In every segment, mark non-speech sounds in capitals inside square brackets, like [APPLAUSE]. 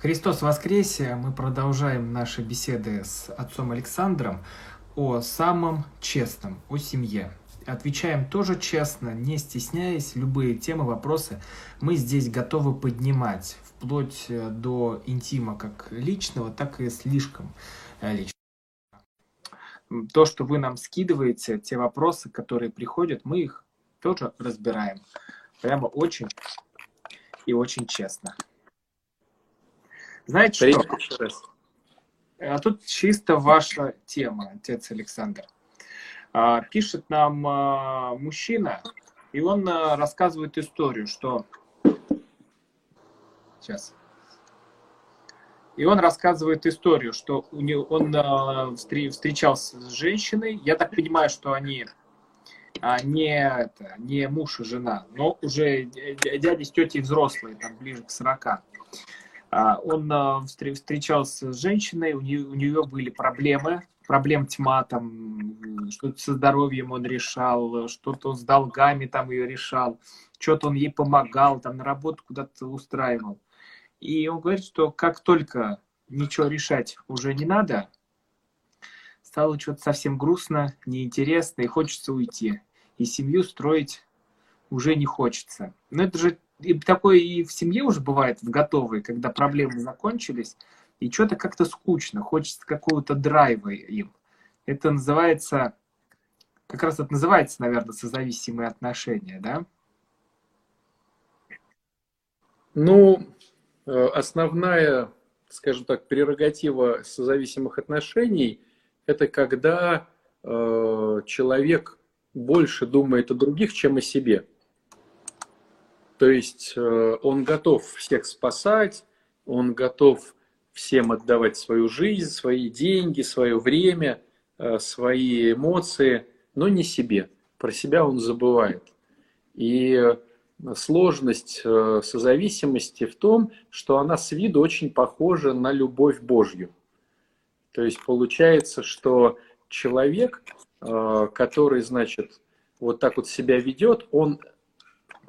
Христос воскресе! Мы продолжаем наши беседы с отцом Александром о самом честном, о семье. Отвечаем тоже честно, не стесняясь, любые темы, вопросы мы здесь готовы поднимать, вплоть э, до интима как личного, так и слишком э, личного. То, что вы нам скидываете, те вопросы, которые приходят, мы их тоже разбираем. Прямо очень и очень честно. Знаете Привет, что? А тут чисто ваша тема, отец Александр. А, пишет нам а, мужчина, и он а, рассказывает историю, что... Сейчас. И он рассказывает историю, что у него, он а, встречался с женщиной. Я так понимаю, что они а, не, это, не муж и жена, но уже дяди с тетей взрослые, там ближе к 40. А, он а, встречался с женщиной, у нее, у нее были проблемы, проблем тьма, там, что-то со здоровьем он решал, что-то с долгами там ее решал, что-то он ей помогал, там, на работу куда-то устраивал. И он говорит, что как только ничего решать уже не надо, стало что-то совсем грустно, неинтересно, и хочется уйти. И семью строить уже не хочется. Но это же и такое и в семье уже бывает, в готовой, когда проблемы закончились, и что-то как-то скучно, хочется какого-то драйва им. Это называется, как раз это называется, наверное, созависимые отношения, да? Ну, э, основная, скажем так, прерогатива созависимых отношений – это когда э, человек больше думает о других, чем о себе. То есть э, он готов всех спасать, он готов всем отдавать свою жизнь, свои деньги, свое время, э, свои эмоции, но не себе. Про себя он забывает. И э, сложность созависимости в том, что она с виду очень похожа на любовь Божью. То есть получается, что человек, который, значит, вот так вот себя ведет, он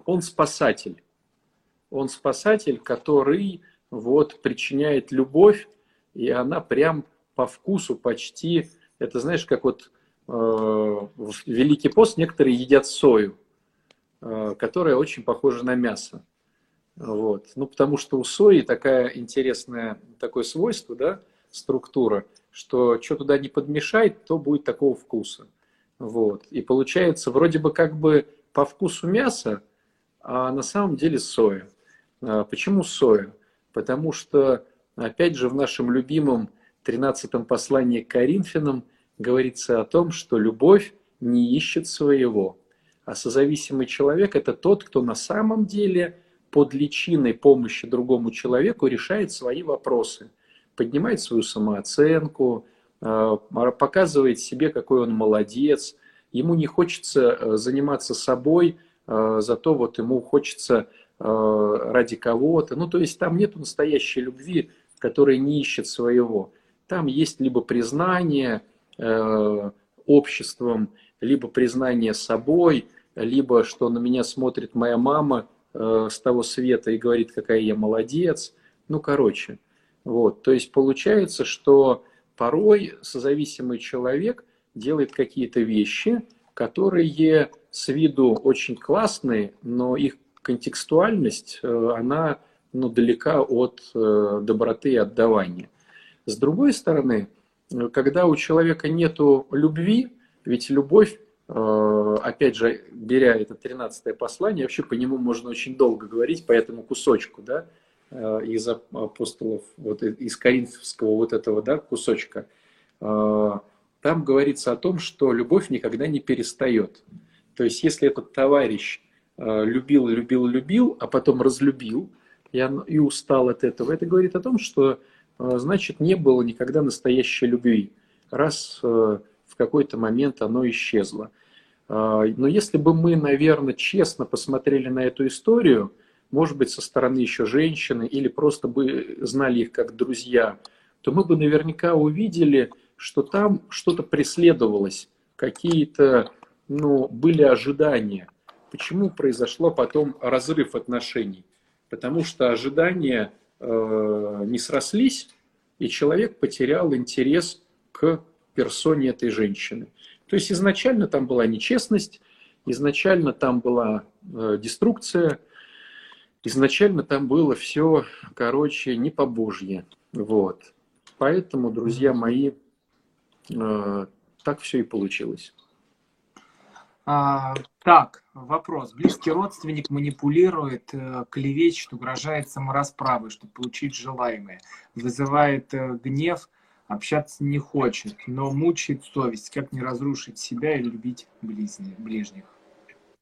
он спасатель. Он спасатель, который вот причиняет любовь, и она прям по вкусу почти, это знаешь, как вот э, в Великий пост некоторые едят сою, э, которая очень похожа на мясо. Вот. Ну, потому что у сои такая интересная, такое свойство, да, структура, что что туда не подмешать, то будет такого вкуса. Вот. И получается, вроде бы как бы по вкусу мяса, а на самом деле соя. А почему соя? Потому что, опять же, в нашем любимом 13 послании к Коринфянам говорится о том, что любовь не ищет своего. А созависимый человек – это тот, кто на самом деле под личиной помощи другому человеку решает свои вопросы, поднимает свою самооценку, а, показывает себе, какой он молодец. Ему не хочется э, заниматься собой – зато вот ему хочется э, ради кого-то. Ну, то есть там нет настоящей любви, которая не ищет своего. Там есть либо признание э, обществом, либо признание собой, либо что на меня смотрит моя мама с того света и говорит, какая я молодец. Ну, короче, вот. То есть получается, что порой созависимый человек делает какие-то вещи, которые с виду очень классные, но их контекстуальность, э, она ну, далека от э, доброты и отдавания. С другой стороны, э, когда у человека нет любви, ведь любовь, опять же, беря это 13 послание, вообще по нему можно очень долго говорить, по этому кусочку, да, из апостолов, вот из коринфского вот этого, да, кусочка, там говорится о том, что любовь никогда не перестает. То есть, если этот товарищ э, любил, любил, любил, а потом разлюбил и, и устал от этого, это говорит о том, что, э, значит, не было никогда настоящей любви, раз э, в какой-то момент оно исчезло. Но если бы мы, наверное, честно посмотрели на эту историю, может быть, со стороны еще женщины, или просто бы знали их как друзья, то мы бы наверняка увидели, что там что-то преследовалось, какие-то но были ожидания. Почему произошло потом разрыв отношений? Потому что ожидания э, не срослись, и человек потерял интерес к персоне этой женщины. То есть изначально там была нечестность, изначально там была э, деструкция, изначально там было все, короче, не по Божье. Вот. Поэтому, друзья мои, э, так все и получилось. А, так, вопрос. Близкий родственник манипулирует, э, клевечет, угрожает саморасправой, чтобы получить желаемое. Вызывает э, гнев, общаться не хочет, но мучает совесть. Как не разрушить себя и любить ближних?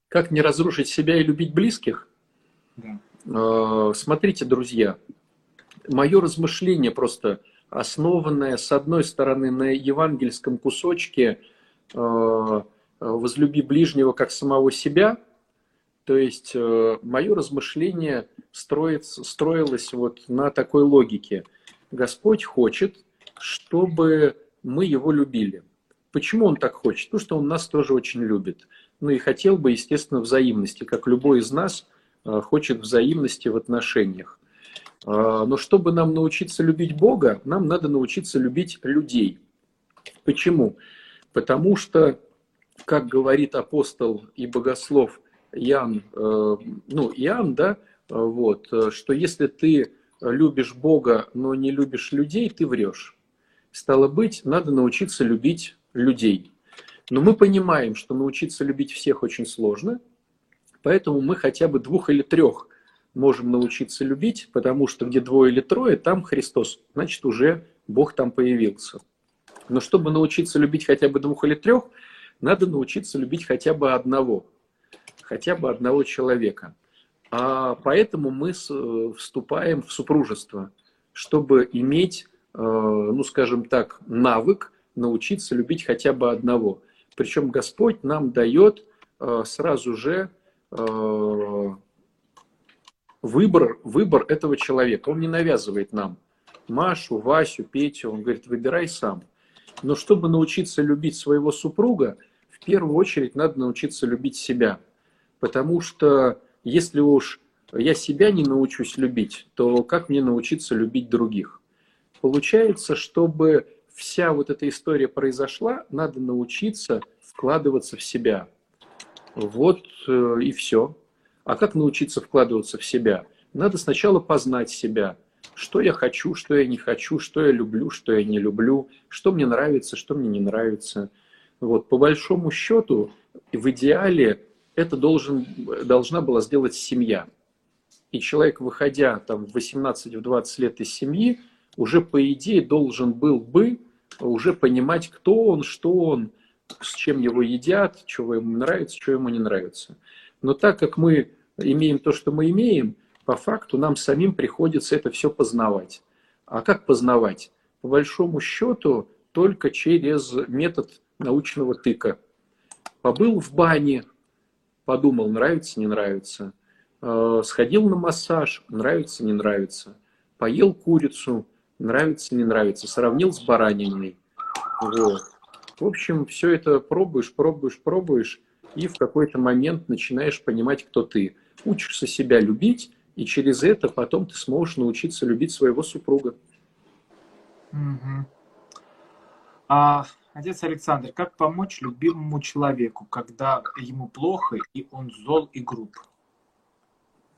Как не разрушить себя и любить близких? Да. Э, смотрите, друзья, мое размышление просто основанное, с одной стороны, на евангельском кусочке «возлюби ближнего как самого себя», то есть э, мое размышление строится, строилось вот на такой логике. Господь хочет, чтобы мы его любили. Почему он так хочет? Потому что он нас тоже очень любит. Ну и хотел бы, естественно, взаимности, как любой из нас э, хочет взаимности в отношениях. Э, но чтобы нам научиться любить Бога, нам надо научиться любить людей. Почему? Потому что как говорит апостол и богослов Иоанн, э, ну, Иоанн, да, вот, что если ты любишь Бога, но не любишь людей, ты врешь. Стало быть, надо научиться любить людей. Но мы понимаем, что научиться любить всех очень сложно, поэтому мы хотя бы двух или трех можем научиться любить, потому что где двое или трое, там Христос, значит уже Бог там появился. Но чтобы научиться любить хотя бы двух или трех, надо научиться любить хотя бы одного, хотя бы одного человека. А поэтому мы вступаем в супружество, чтобы иметь, э, ну скажем так, навык научиться любить хотя бы одного. Причем Господь нам дает э, сразу же э, выбор, выбор этого человека. Он не навязывает нам Машу, Васю, Петю. Он говорит, выбирай сам. Но чтобы научиться любить своего супруга, в первую очередь надо научиться любить себя. Потому что если уж я себя не научусь любить, то как мне научиться любить других? Получается, чтобы вся вот эта история произошла, надо научиться вкладываться в себя. Вот э, и все. А как научиться вкладываться в себя? Надо сначала познать себя. Что я хочу, что я не хочу, что я люблю, что я не люблю, что мне нравится, что мне не нравится. Вот, по большому счету, в идеале это должен, должна была сделать семья. И человек, выходя там, в 18-20 лет из семьи, уже по идее должен был бы уже понимать, кто он, что он, с чем его едят, что ему нравится, что ему не нравится. Но так как мы имеем то, что мы имеем, по факту нам самим приходится это все познавать. А как познавать? По большому счету, только через метод научного тыка. Побыл в бане, подумал, нравится, не нравится. Э, сходил на массаж, нравится, не нравится. Поел курицу, нравится, не нравится. Сравнил с бараниной. Вот. В общем, все это пробуешь, пробуешь, пробуешь, и в какой-то момент начинаешь понимать, кто ты. Учишься себя любить, и через это потом ты сможешь научиться любить своего супруга. Угу. А, отец Александр, как помочь любимому человеку, когда ему плохо и он зол и груб?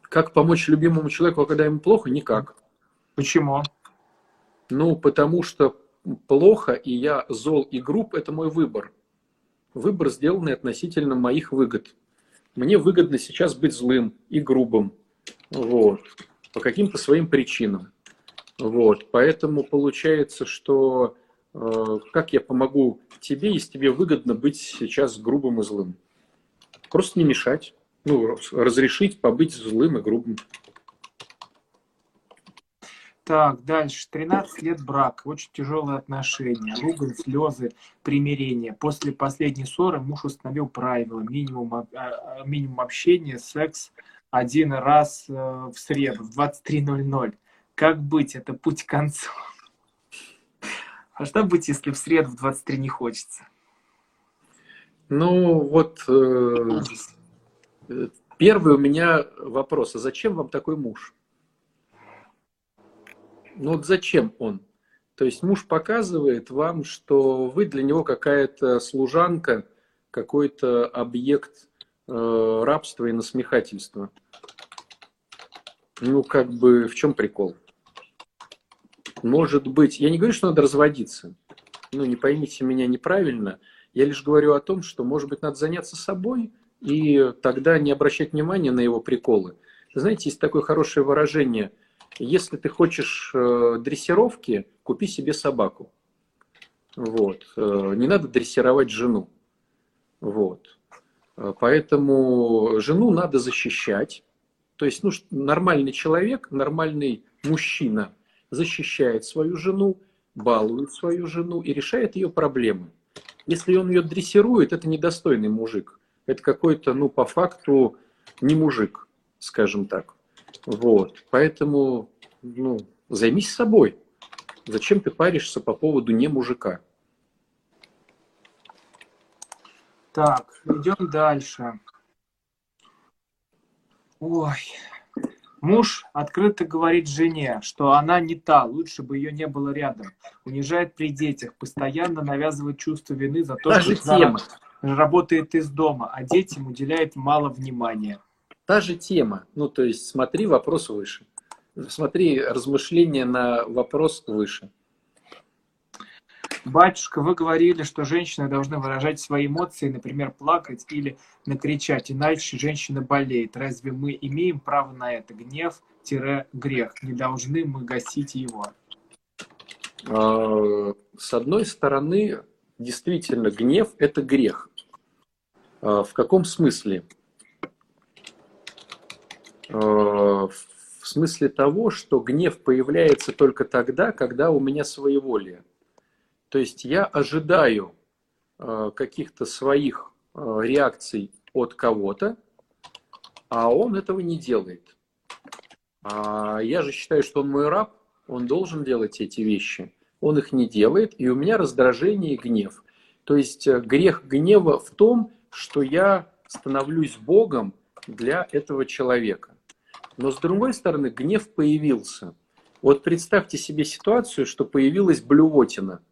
Как помочь любимому человеку, когда ему плохо? Никак. Почему? Ну, потому что плохо, и я зол и груб, это мой выбор. Выбор, сделанный относительно моих выгод. Мне выгодно сейчас быть злым и грубым. Вот. По каким-то своим причинам. Вот. Поэтому получается, что как я помогу тебе, если тебе выгодно быть сейчас грубым и злым? Просто не мешать. Ну, разрешить побыть злым и грубым. Так, дальше. 13 лет брак, очень тяжелые отношения, ругань, слезы, примирение. После последней ссоры муж установил правила, минимум, а, а, минимум общения, секс один раз э, в среду в 23.00. Как быть? Это путь к концу. А что быть, если в среду в 23 не хочется? Ну, вот э, первый у меня вопрос. А зачем вам такой муж? Ну вот зачем он? То есть муж показывает вам, что вы для него какая-то служанка, какой-то объект э, рабства и насмехательства. Ну, как бы, в чем прикол? Может быть, я не говорю, что надо разводиться. Ну, не поймите меня неправильно. Я лишь говорю о том, что, может быть, надо заняться собой и тогда не обращать внимания на его приколы. Знаете, есть такое хорошее выражение. Если ты хочешь э, дрессировки, купи себе собаку. Вот. Э, не надо дрессировать жену. Вот. Э, поэтому жену надо защищать. То есть ну, нормальный человек, нормальный мужчина защищает свою жену, балует свою жену и решает ее проблемы. Если он ее дрессирует, это недостойный мужик. Это какой-то, ну, по факту, не мужик, скажем так. Вот. Поэтому, ну, займись собой. Зачем ты паришься по поводу не мужика? Так, идем дальше. Ой. Муж открыто говорит жене, что она не та, лучше бы ее не было рядом. Унижает при детях, постоянно навязывает чувство вины за то, Та что же тема. работает из дома, а детям уделяет мало внимания. Та же тема. Ну, то есть смотри вопрос выше. Смотри размышления на вопрос выше. Батюшка, вы говорили, что женщины должны выражать свои эмоции, например, плакать или накричать, иначе женщина болеет. Разве мы имеем право на это? Гнев-грех. Не должны мы гасить его. А, с одной стороны, действительно, гнев – это грех. А, в каком смысле? А, в смысле того, что гнев появляется только тогда, когда у меня своеволие. То есть я ожидаю э, каких-то своих э, реакций от кого-то, а он этого не делает. А я же считаю, что он мой раб, он должен делать эти вещи. Он их не делает, и у меня раздражение и гнев. То есть э, грех гнева в том, что я становлюсь Богом для этого человека. Но с другой стороны, гнев появился. Вот представьте себе ситуацию, что появилась блювотина –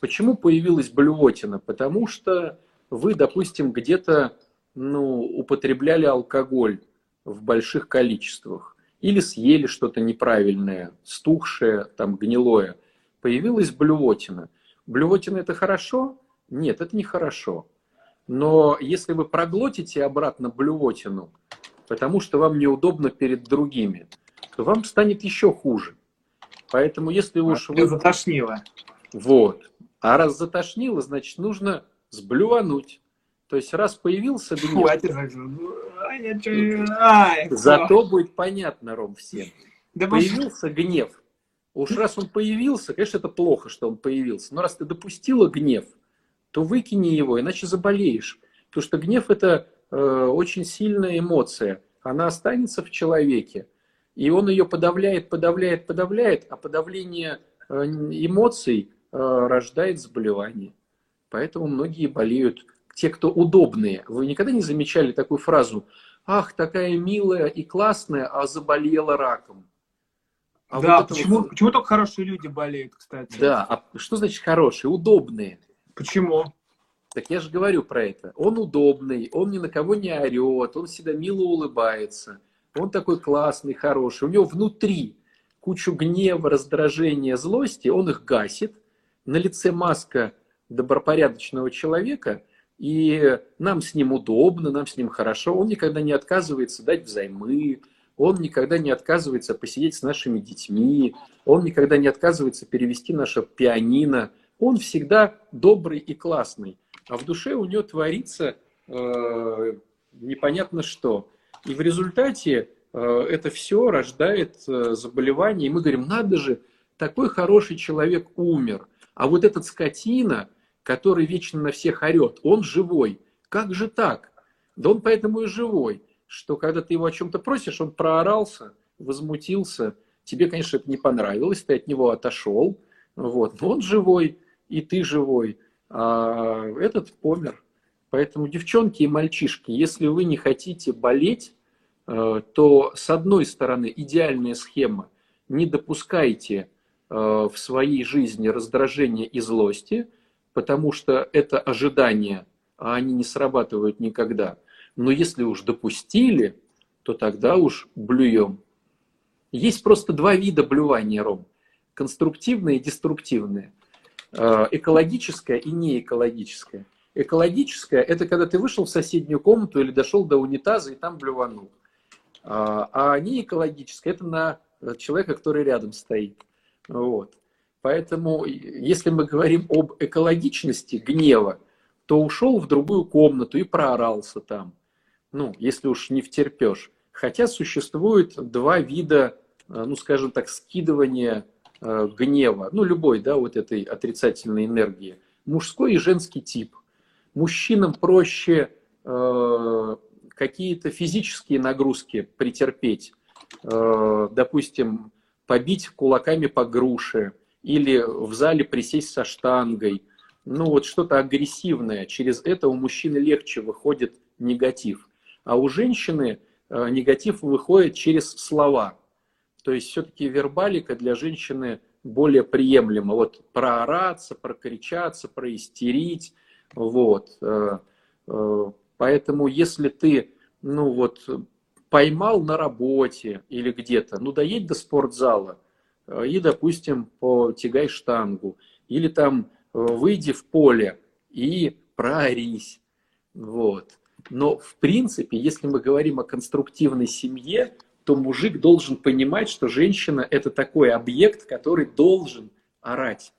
Почему появилась блювотина? Потому что вы, допустим, где-то ну, употребляли алкоголь в больших количествах или съели что-то неправильное, стухшее, там, гнилое. Появилась блювотина. Блювотина это хорошо? Нет, это не хорошо. Но если вы проглотите обратно блювотину, потому что вам неудобно перед другими, то вам станет еще хуже. Поэтому если уж вы... Затошнило. Вот. А раз затошнило, значит, нужно сблювануть. То есть, раз появился гнев... Зато будет понятно, Ром, всем. Да появился может... гнев. Уж раз он появился, конечно, это плохо, что он появился. Но раз ты допустила гнев, то выкини его, иначе заболеешь. Потому что гнев это э, очень сильная эмоция. Она останется в человеке. И он ее подавляет, подавляет, подавляет. А подавление э, эмоций рождает заболевание. Поэтому многие болеют, те, кто удобные. Вы никогда не замечали такую фразу «Ах, такая милая и классная, а заболела раком». А да, вот почему, вот... почему только хорошие люди болеют, кстати? Да, а что значит хорошие? Удобные. Почему? Так я же говорю про это. Он удобный, он ни на кого не орет, он всегда мило улыбается. Он такой классный, хороший. У него внутри кучу гнева, раздражения, злости, он их гасит, на лице маска добропорядочного человека, и нам с ним удобно, нам с ним хорошо. Он никогда не отказывается дать взаймы, он никогда не отказывается посидеть с нашими детьми, он никогда не отказывается перевести наше пианино. Он всегда добрый и классный, а в душе у него творится э, непонятно что. И в результате э, это все рождает э, заболевание, и мы говорим, надо же, такой хороший человек умер – а вот этот скотина, который вечно на всех орет, он живой. Как же так? Да он поэтому и живой, что когда ты его о чем-то просишь, он проорался, возмутился. Тебе, конечно, это не понравилось, ты от него отошел. Вот. Но он живой, и ты живой. А этот помер. Поэтому, девчонки и мальчишки, если вы не хотите болеть, э, то с одной стороны идеальная схема. не допускайте в своей жизни раздражения и злости, потому что это ожидания, а они не срабатывают никогда. Но если уж допустили, то тогда уж блюем. Есть просто два вида блювания, Ром. Конструктивное и деструктивное. Э, экологическое и неэкологическое. Экологическое – это когда ты вышел в соседнюю комнату или дошел до унитаза и там блюванул. А, а неэкологическое – это на человека, который рядом стоит. Вот. Поэтому, если мы говорим об экологичности гнева, то ушел в другую комнату и проорался там. Ну, если уж не втерпешь. Хотя существует два вида, э, ну, скажем так, скидывания э, гнева, ну, любой, да, вот этой отрицательной энергии. Мужской и женский тип. Мужчинам проще э, какие-то физические нагрузки претерпеть, э, допустим, побить кулаками по груше или в зале присесть со штангой. Ну, вот что-то агрессивное. Через это у мужчины легче выходит негатив. А у женщины э, негатив выходит через слова. То есть все-таки вербалика для женщины более приемлема. Вот проораться, прокричаться, проистерить. Вот. Э, э, поэтому если ты ну вот, поймал на работе или где-то, ну доедь до спортзала и, допустим, потягай штангу. Или там выйди в поле и проорись. Вот. Но в принципе, если мы говорим о конструктивной семье, то мужик должен понимать, что женщина это такой объект, который должен орать.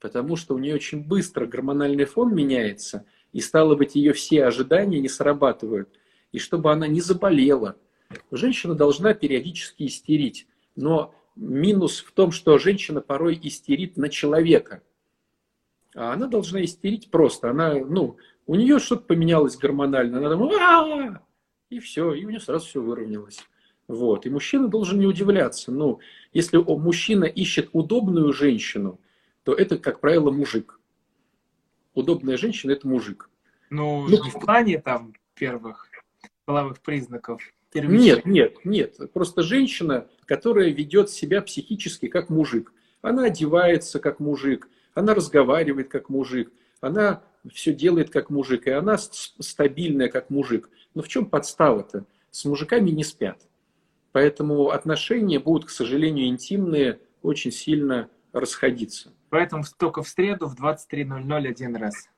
Потому что у нее очень быстро гормональный фон меняется, и стало быть, ее все ожидания не срабатывают. И чтобы она не заболела, женщина должна периодически истерить. Но минус в том, что женщина порой истерит на человека. А она должна истерить просто. Она, ну, у нее что-то поменялось гормонально, она там, а и все, и у нее сразу все выровнялось. Вот. И мужчина должен не удивляться. Ну, если мужчина ищет удобную женщину, то это, как правило, мужик. Удобная женщина – это мужик. Ну, ну, в плане там первых половых признаков. Нет, нет, нет. Просто женщина, которая ведет себя психически как мужик. Она одевается как мужик, она разговаривает как мужик, она все делает как мужик, и она стабильная как мужик. Но в чем подстава-то? С мужиками не спят. Поэтому отношения будут, к сожалению, интимные, очень сильно расходиться. Поэтому только в среду в 23.00 один раз.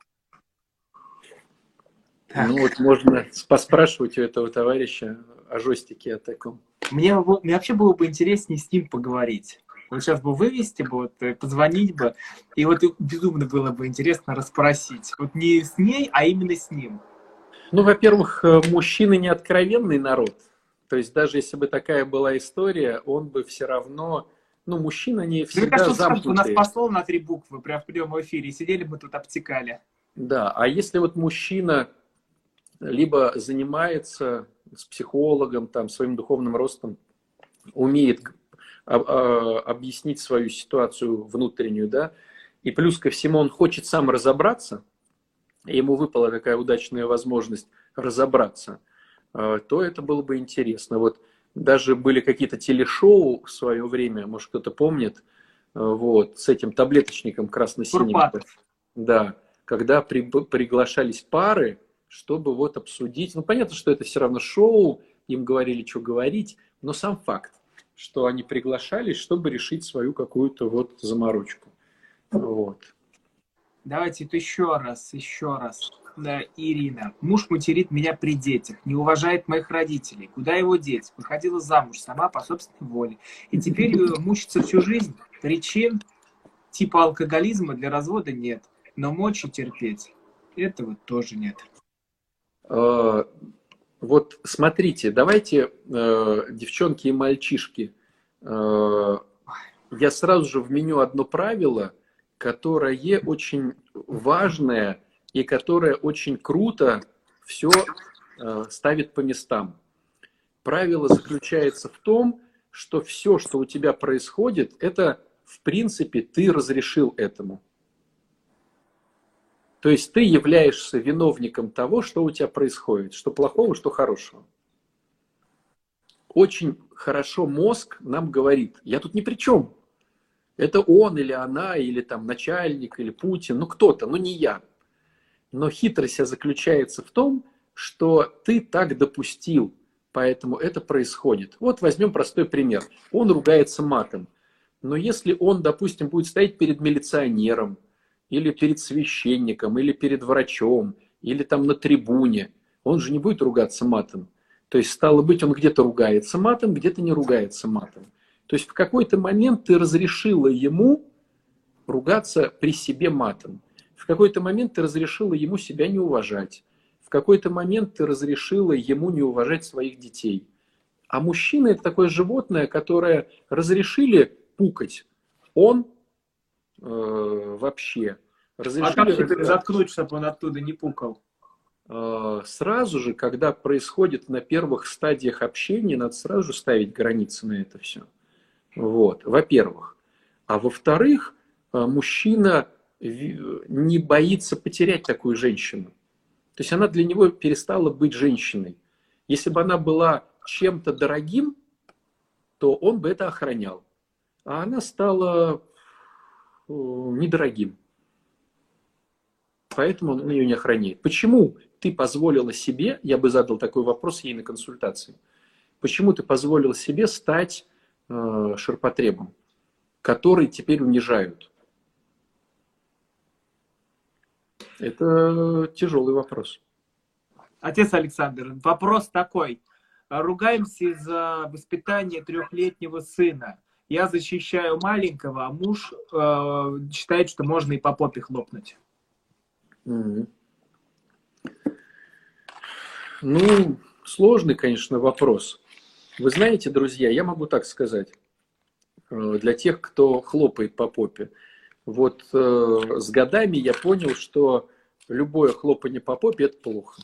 Так. Ну вот можно поспрашивать у этого товарища о жестике о таком. Мне, мне вообще было бы интереснее с ним поговорить. Вот сейчас бы вывести бы, вот, э, позвонить бы, и вот безумно было бы интересно расспросить. Вот не с ней, а именно с ним. Ну, во-первых, э, мужчины не откровенный народ. То есть даже если бы такая была история, он бы все равно... Ну, мужчина не всегда Мне кажется, замкнутые. у нас посол на три буквы, прям в прямом эфире, сидели мы тут обтекали. Да, а если вот мужчина либо занимается с психологом, там, своим духовным ростом, умеет а, объяснить свою ситуацию внутреннюю, да, и плюс ко всему он хочет сам разобраться, и ему выпала такая удачная возможность разобраться, а, то это было бы интересно. Вот даже были какие-то телешоу в свое время, может кто-то помнит, а, вот, с этим таблеточником красно-синим. Да, когда при, приглашались пары, чтобы вот обсудить. Ну, понятно, что это все равно шоу, им говорили, что говорить, но сам факт что они приглашались, чтобы решить свою какую-то вот заморочку. Вот. Давайте это еще раз, еще раз. Да, Ирина. Муж материт меня при детях, не уважает моих родителей. Куда его деть? Выходила замуж сама по собственной воле. И теперь мучится всю жизнь. Причин типа алкоголизма для развода нет. Но мочи терпеть этого тоже нет. А, вот смотрите, давайте, э, девчонки и мальчишки, э, я сразу же вменю одно правило, которое очень важное и которое очень круто все э, ставит по местам. Правило заключается в том, что все, что у тебя происходит, это в принципе ты разрешил этому. То есть ты являешься виновником того, что у тебя происходит, что плохого, что хорошего. очень хорошо мозг нам говорит, я тут ни при чем. Это он или она, или там начальник, или Путин, ну кто-то, ну не я. Но хитрость заключается в том, что ты так допустил, поэтому это происходит. Вот возьмем простой пример. Он ругается матом. Но если он, допустим, будет стоять перед милиционером, или перед священником, или перед врачом, или там на трибуне, он же не будет ругаться матом. То есть, стало быть, он где-то ругается матом, где-то не ругается матом. То есть, в какой-то момент ты разрешила ему ругаться при себе матом. В какой-то момент ты разрешила ему себя не уважать. В какой-то момент ты разрешила ему не уважать своих детей. А мужчина это такое животное, которое разрешили пукать. Он э, вообще разрешили... А как теперь заткнуть, чтобы он оттуда не пукал? Э, сразу же, когда происходит на первых стадиях общения, надо сразу же ставить границы на это все. Вот, во-первых. А во-вторых, э, мужчина не боится потерять такую женщину. То есть она для него перестала быть женщиной. Если бы она была чем-то дорогим, то он бы это охранял. А она стала недорогим. Поэтому он ее не охраняет. Почему ты позволила себе, я бы задал такой вопрос ей на консультации, почему ты позволила себе стать э, ширпотребом, который теперь унижают? Это тяжелый вопрос. Отец Александр, вопрос такой. Ругаемся за воспитание трехлетнего сына. Я защищаю маленького, а муж э, считает, что можно и по попе хлопнуть. Ну, сложный, конечно, вопрос. Вы знаете, друзья, я могу так сказать, э, для тех, кто хлопает по попе. Вот э, с годами я понял, что любое хлопание по попе – это плохо.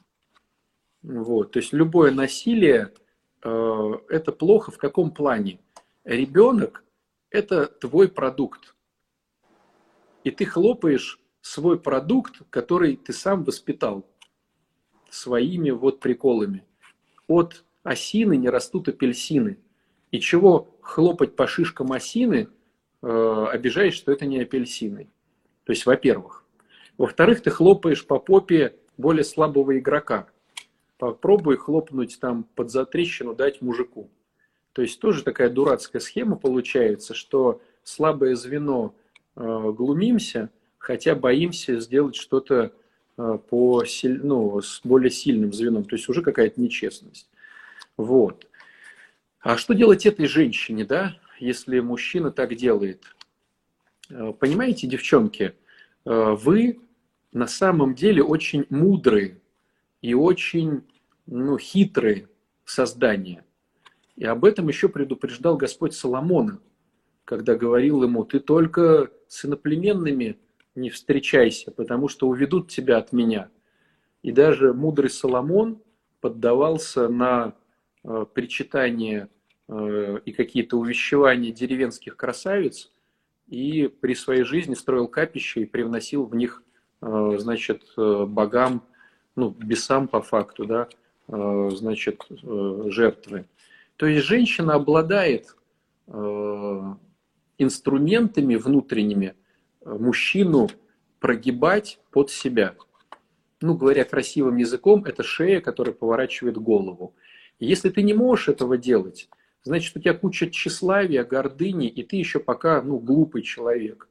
Вот, то есть любое насилие э, – это плохо в каком плане? Ребенок – это твой продукт. И ты хлопаешь свой продукт, который ты сам воспитал своими вот приколами. От осины не растут апельсины. И чего хлопать по шишкам осины, э, обижаешь, что это не апельсины. То есть, во-первых. Во-вторых, ты хлопаешь по попе более слабого игрока. Попробуй хлопнуть там под затрещину, дать мужику. То есть тоже такая дурацкая схема получается, что слабое звено э, глумимся, хотя боимся сделать что-то э, по, ну, с более сильным звеном. То есть уже какая-то нечестность. Вот. А что делать этой женщине, да, если мужчина так делает? Э, понимаете, девчонки, вы на самом деле очень мудрые и очень ну, хитрые создания. И об этом еще предупреждал Господь Соломона, когда говорил ему, ты только с иноплеменными не встречайся, потому что уведут тебя от меня. И даже мудрый Соломон поддавался на э, причитание э, и какие-то увещевания деревенских красавиц, и при своей жизни строил капища и привносил в них Э, значит, э, богам, ну, бесам по факту, да, э, значит, жертвы. То есть женщина обладает инструментами внутренними мужчину прогибать под себя. Ну, говоря красивым языком, это шея, которая поворачивает голову. если ты не можешь этого делать, значит, у тебя куча тщеславия, гордыни, и ты еще пока, ну, глупый человек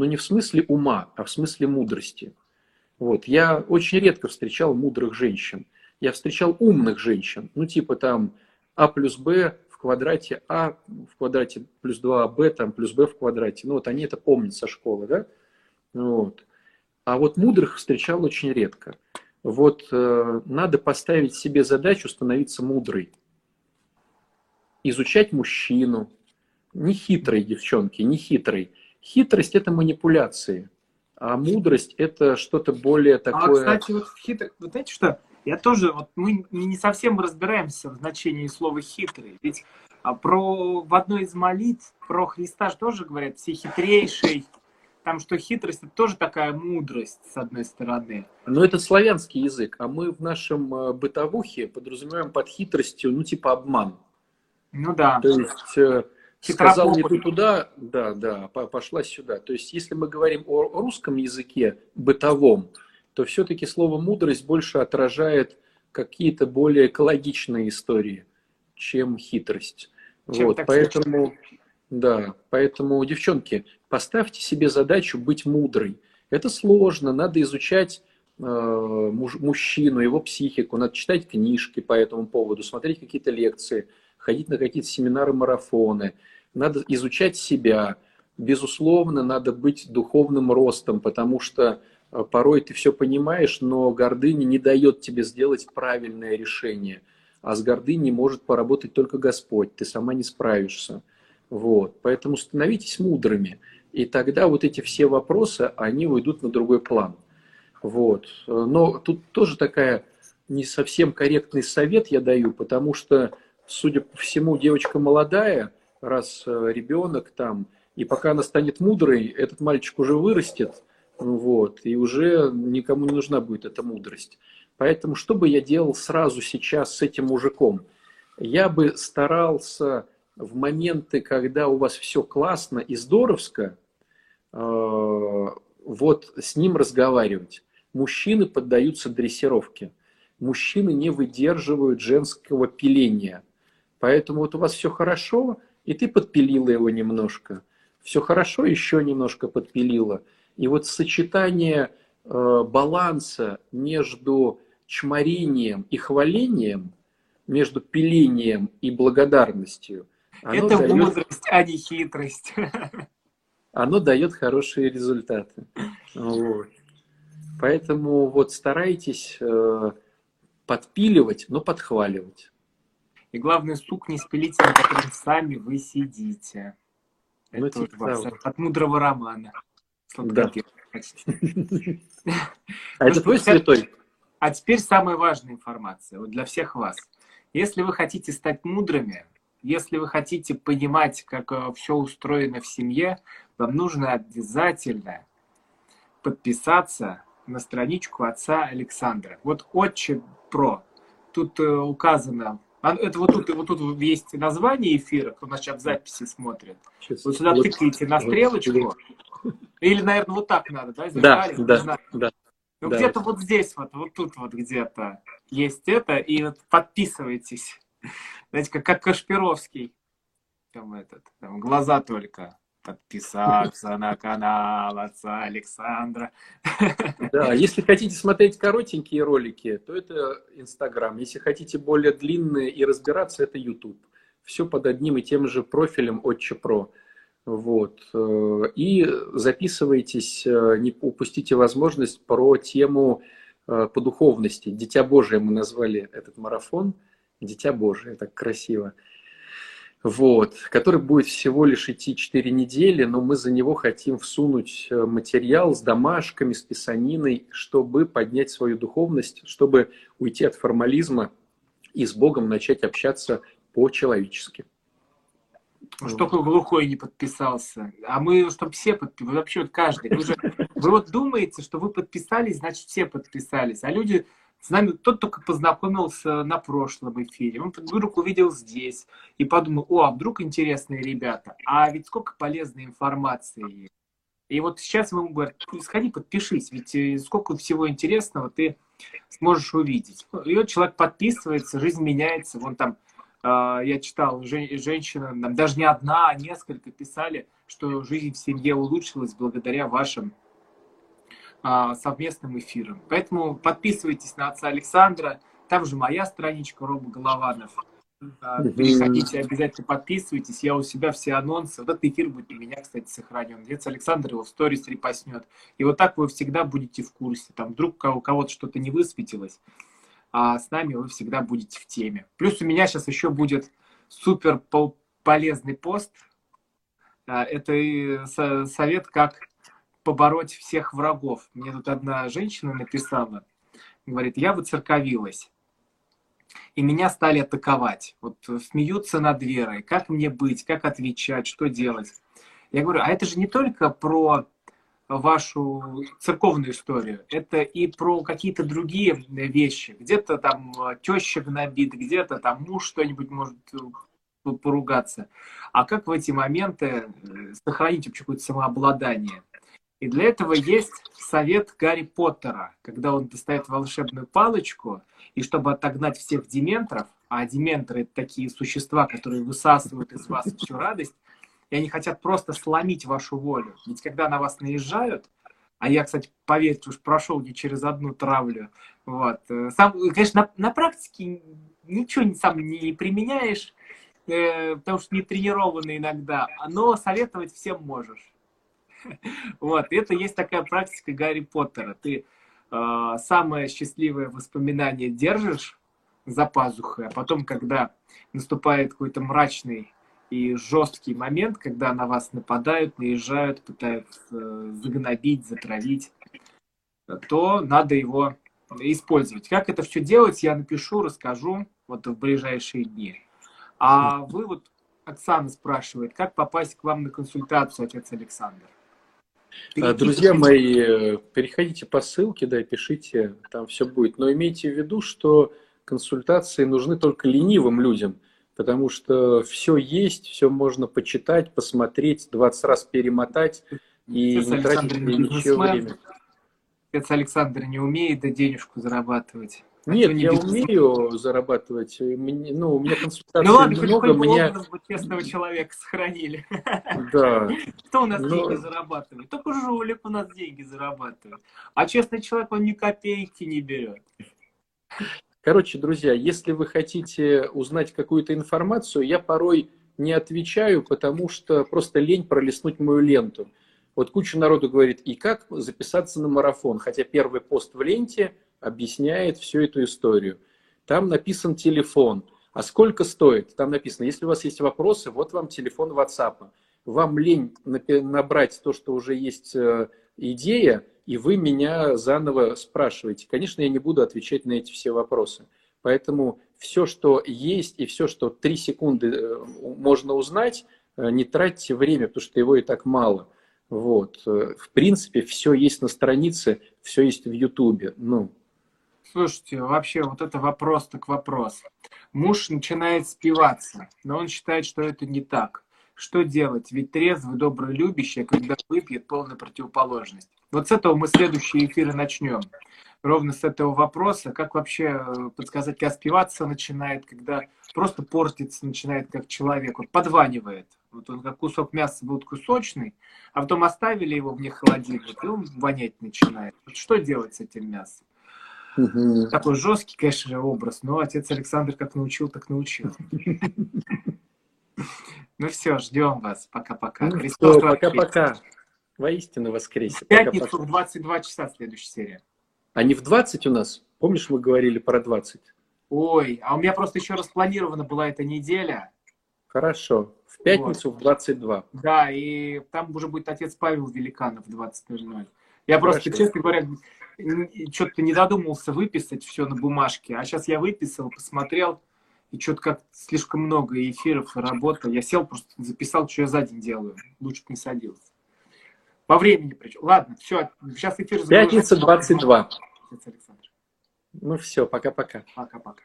но не в смысле ума, а в смысле мудрости. Вот. Я очень редко встречал мудрых женщин. Я встречал умных женщин, ну типа там А плюс Б в квадрате А в квадрате плюс 2АБ там плюс Б в квадрате. Ну вот они это помнят со школы, да? Вот. А вот мудрых встречал очень редко. Вот э, надо поставить себе задачу становиться мудрой. Изучать мужчину. Не хитрой девчонки, не хитрой. Хитрость – это манипуляции, а мудрость – это что-то более а, такое… А, кстати, вот хитрость, вот знаете что, я тоже, вот мы не совсем разбираемся в значении слова «хитрый», ведь а про, в одной из молитв про Христа же тоже говорят «все хитрейший», там что хитрость это тоже такая мудрость, с одной стороны. Но это славянский язык, а мы в нашем э, бытовухе подразумеваем под хитростью, ну, типа обман. Ну да. То есть э, сказал не туда, да, да, пошла сюда. То есть если мы говорим о русском языке бытовом, то все-таки слово мудрость больше отражает какие-то более экологичные истории, чем хитрость. Чем вот, поэтому, да, поэтому, девчонки, поставьте себе задачу быть мудрой. Это сложно, надо изучать э, муж, мужчину, его психику, надо читать книжки по этому поводу, смотреть какие-то лекции, ходить на какие-то семинары, марафоны. Надо изучать себя. Безусловно, надо быть духовным ростом, потому что порой ты все понимаешь, но гордыня не дает тебе сделать правильное решение. А с гордыней может поработать только Господь, ты сама не справишься. Вот. Поэтому становитесь мудрыми. И тогда вот эти все вопросы, они уйдут на другой план. Вот. Но тут тоже такая не совсем корректный совет я даю, потому что, судя по всему, девочка молодая, раз э, ребенок там, и пока она станет мудрой, этот мальчик уже вырастет, вот, и уже никому не нужна будет эта мудрость. Поэтому что бы я делал сразу сейчас с этим мужиком? Я бы старался в моменты, когда у вас все классно и здоровско, э, вот с ним разговаривать. Мужчины поддаются дрессировке. Мужчины не выдерживают женского пиления. Поэтому вот у вас все хорошо, и ты подпилила его немножко. Все хорошо, еще немножко подпилила. И вот сочетание э, баланса между чморением и хвалением, между пилением и благодарностью – это дает, мудрость, а не хитрость. Оно дает хорошие результаты. Вот. Поэтому вот старайтесь э, подпиливать, но подхваливать. И главное, сук не спилите, на котором сами вы сидите. Ну, это типа вот вас, от мудрого романа. Да. А это твой святой? А теперь самая важная информация вот для всех вас. Если вы хотите стать мудрыми, если вы хотите понимать, как э, все устроено в семье, вам нужно обязательно подписаться на страничку отца Александра. Вот Отче Про. Тут э, указано, а, это вот тут, вот тут есть название эфира, кто нас сейчас в записи смотрит. Сейчас, вот сюда вот, тыкаете на стрелочку. Вот. Или, наверное, вот так надо, да? Да, да, да. Ну, да. где-то вот здесь, вот, вот тут вот где-то есть это, и вот подписывайтесь. [LAUGHS] Знаете, как, как Кашпировский. Там этот, там глаза только. Подписаться на канал отца Александра. [LAUGHS] Да, если хотите смотреть коротенькие ролики, то это Инстаграм. Если хотите более длинные и разбираться, это YouTube. Все под одним и тем же профилем Отче Про. Вот. И записывайтесь, не упустите возможность про тему э, по духовности. Дитя Божие мы назвали этот марафон – Дитя Божие, так красиво. Вот, который будет всего лишь идти 4 недели, но мы за него хотим всунуть э, материал с домашками, с писаниной, чтобы поднять свою духовность, чтобы уйти от формализма и с Богом начать общаться по-человечески. Уж только глухой не подписался. А мы, чтобы все подписались, вообще вот каждый. Вы, же, вы вот думаете, что вы подписались, значит все подписались. А люди с нами тот только познакомился на прошлом эфире. Он вдруг увидел здесь и подумал, о, а вдруг интересные ребята. А ведь сколько полезной информации есть. И вот сейчас мы ему говорим, сходи, подпишись, ведь э, сколько всего интересного ты сможешь увидеть. И вот человек подписывается, жизнь меняется. Вон там, я читал, женщина, даже не одна, а несколько писали, что жизнь в семье улучшилась благодаря вашим а, совместным эфиром. Поэтому подписывайтесь на отца Александра. Там же моя страничка Рома Голованов. А, переходите, обязательно подписывайтесь. Я у себя все анонсы. Вот этот эфир будет у меня, кстати, сохранен. Отец Александр его в сторис репостнет. И вот так вы всегда будете в курсе. Там вдруг у кого-то что-то не высветилось, а с нами вы всегда будете в теме. Плюс у меня сейчас еще будет супер полезный пост. А, это совет, как побороть всех врагов. Мне тут одна женщина написала, говорит, я выцерковилась, и меня стали атаковать. Вот смеются над верой, как мне быть, как отвечать, что делать. Я говорю, а это же не только про вашу церковную историю, это и про какие-то другие вещи. Где-то там теща гнобит, где-то там муж что-нибудь может поругаться, а как в эти моменты э, сохранить вообще какое-то самообладание. И для этого есть совет Гарри Поттера, когда он достает волшебную палочку, и чтобы отогнать всех дементоров, а дементоры это такие существа, которые высасывают из вас всю радость, и они хотят просто сломить вашу волю. Ведь когда на вас наезжают, а я, кстати, поверьте, уж прошел не через одну травлю. Вот. Э, сам, конечно, на, на практике ничего сам не применяешь, э, потому что не тренированный иногда, но советовать всем можешь. [LAUGHS] Вот, это есть такая практика Гарри Поттера. Ты э, самое счастливое воспоминание держишь за пазухой, а потом, когда наступает какой-то мрачный и жесткий момент, когда на вас нападают, наезжают, пытаются э, загнобить, затравить, то надо его использовать. Как это все делать, я напишу, расскажу вот в ближайшие дни. А вы вот, Оксана спрашивает, как попасть к вам на консультацию, отец Александр? Перейдите, Друзья мои, э, переходите по ссылке, да, пишите, там все будет. Но имейте в виду, что консультации нужны только ленивым людям, потому что все есть, все можно почитать, посмотреть, 20 раз перемотать и Отец не тратить ничего времени. Отец Александр не умеет да денежку зарабатывать. А Нет, я умею зарабатывать. Ну, у меня консультации ну, ладно, много. Меня... честного человека сохранили. Да. [LAUGHS] Кто у нас Но... деньги зарабатывает? Только жулик у нас деньги зарабатывает. А честный человек, он ни копейки не берет. Короче, друзья, если вы хотите узнать какую-то информацию, я порой не отвечаю, потому что просто лень пролистнуть мою ленту. Вот куча народу говорит, и как записаться на марафон? Хотя первый пост в ленте – объясняет всю эту историю. Там написан телефон. А сколько стоит? Там написано, если у вас есть вопросы, вот вам телефон WhatsApp. Вам лень набрать то, что уже есть э, идея, и вы меня заново спрашиваете. Конечно, я не буду отвечать на эти все вопросы. Поэтому все, что есть, и все, что три секунды э, можно узнать, э, не тратьте время, потому что его и так мало. Вот. В принципе, все есть на странице, все есть в Ютубе. Ну, Слушайте, вообще вот это вопрос так вопрос. Муж начинает спиваться, но он считает, что это не так. Что делать? Ведь трезвый, добрый, любящий, а когда выпьет, полная противоположность. Вот с этого мы следующие эфиры начнем. Ровно с этого вопроса, как вообще э, подсказать, когда спиваться начинает, когда просто портится начинает как человек, вот подванивает. Вот он как кусок мяса был кусочный, а потом оставили его вне холодильника, и он вонять начинает. Вот что делать с этим мясом? Угу. Такой жесткий, конечно, образ, но отец Александр как научил, так научил. [LAUGHS] [LAUGHS] Ну все, ждем вас. Пока-пока. Ну, Христос пока-пока. Воистину воскресе. В пятницу пока, пока. в 22 часа следующая серия. А не в 20 у нас? Помнишь, мы говорили про 20? Ой, а у меня просто еще распланирована была эта неделя. Хорошо. В пятницу вот. в 22. Да, и там уже будет отец Павел Великанов в 20.00. Я просто, Хорошо. честно говоря, что-то не додумался выписать все на бумажке, а сейчас я выписал, посмотрел, и что-то как слишком много эфиров и работы. Я сел, просто записал, что я за день делаю. Лучше бы не садился. По времени причем. Ладно, все, сейчас эфир Пятница 22. Ну все, пока-пока. Пока-пока.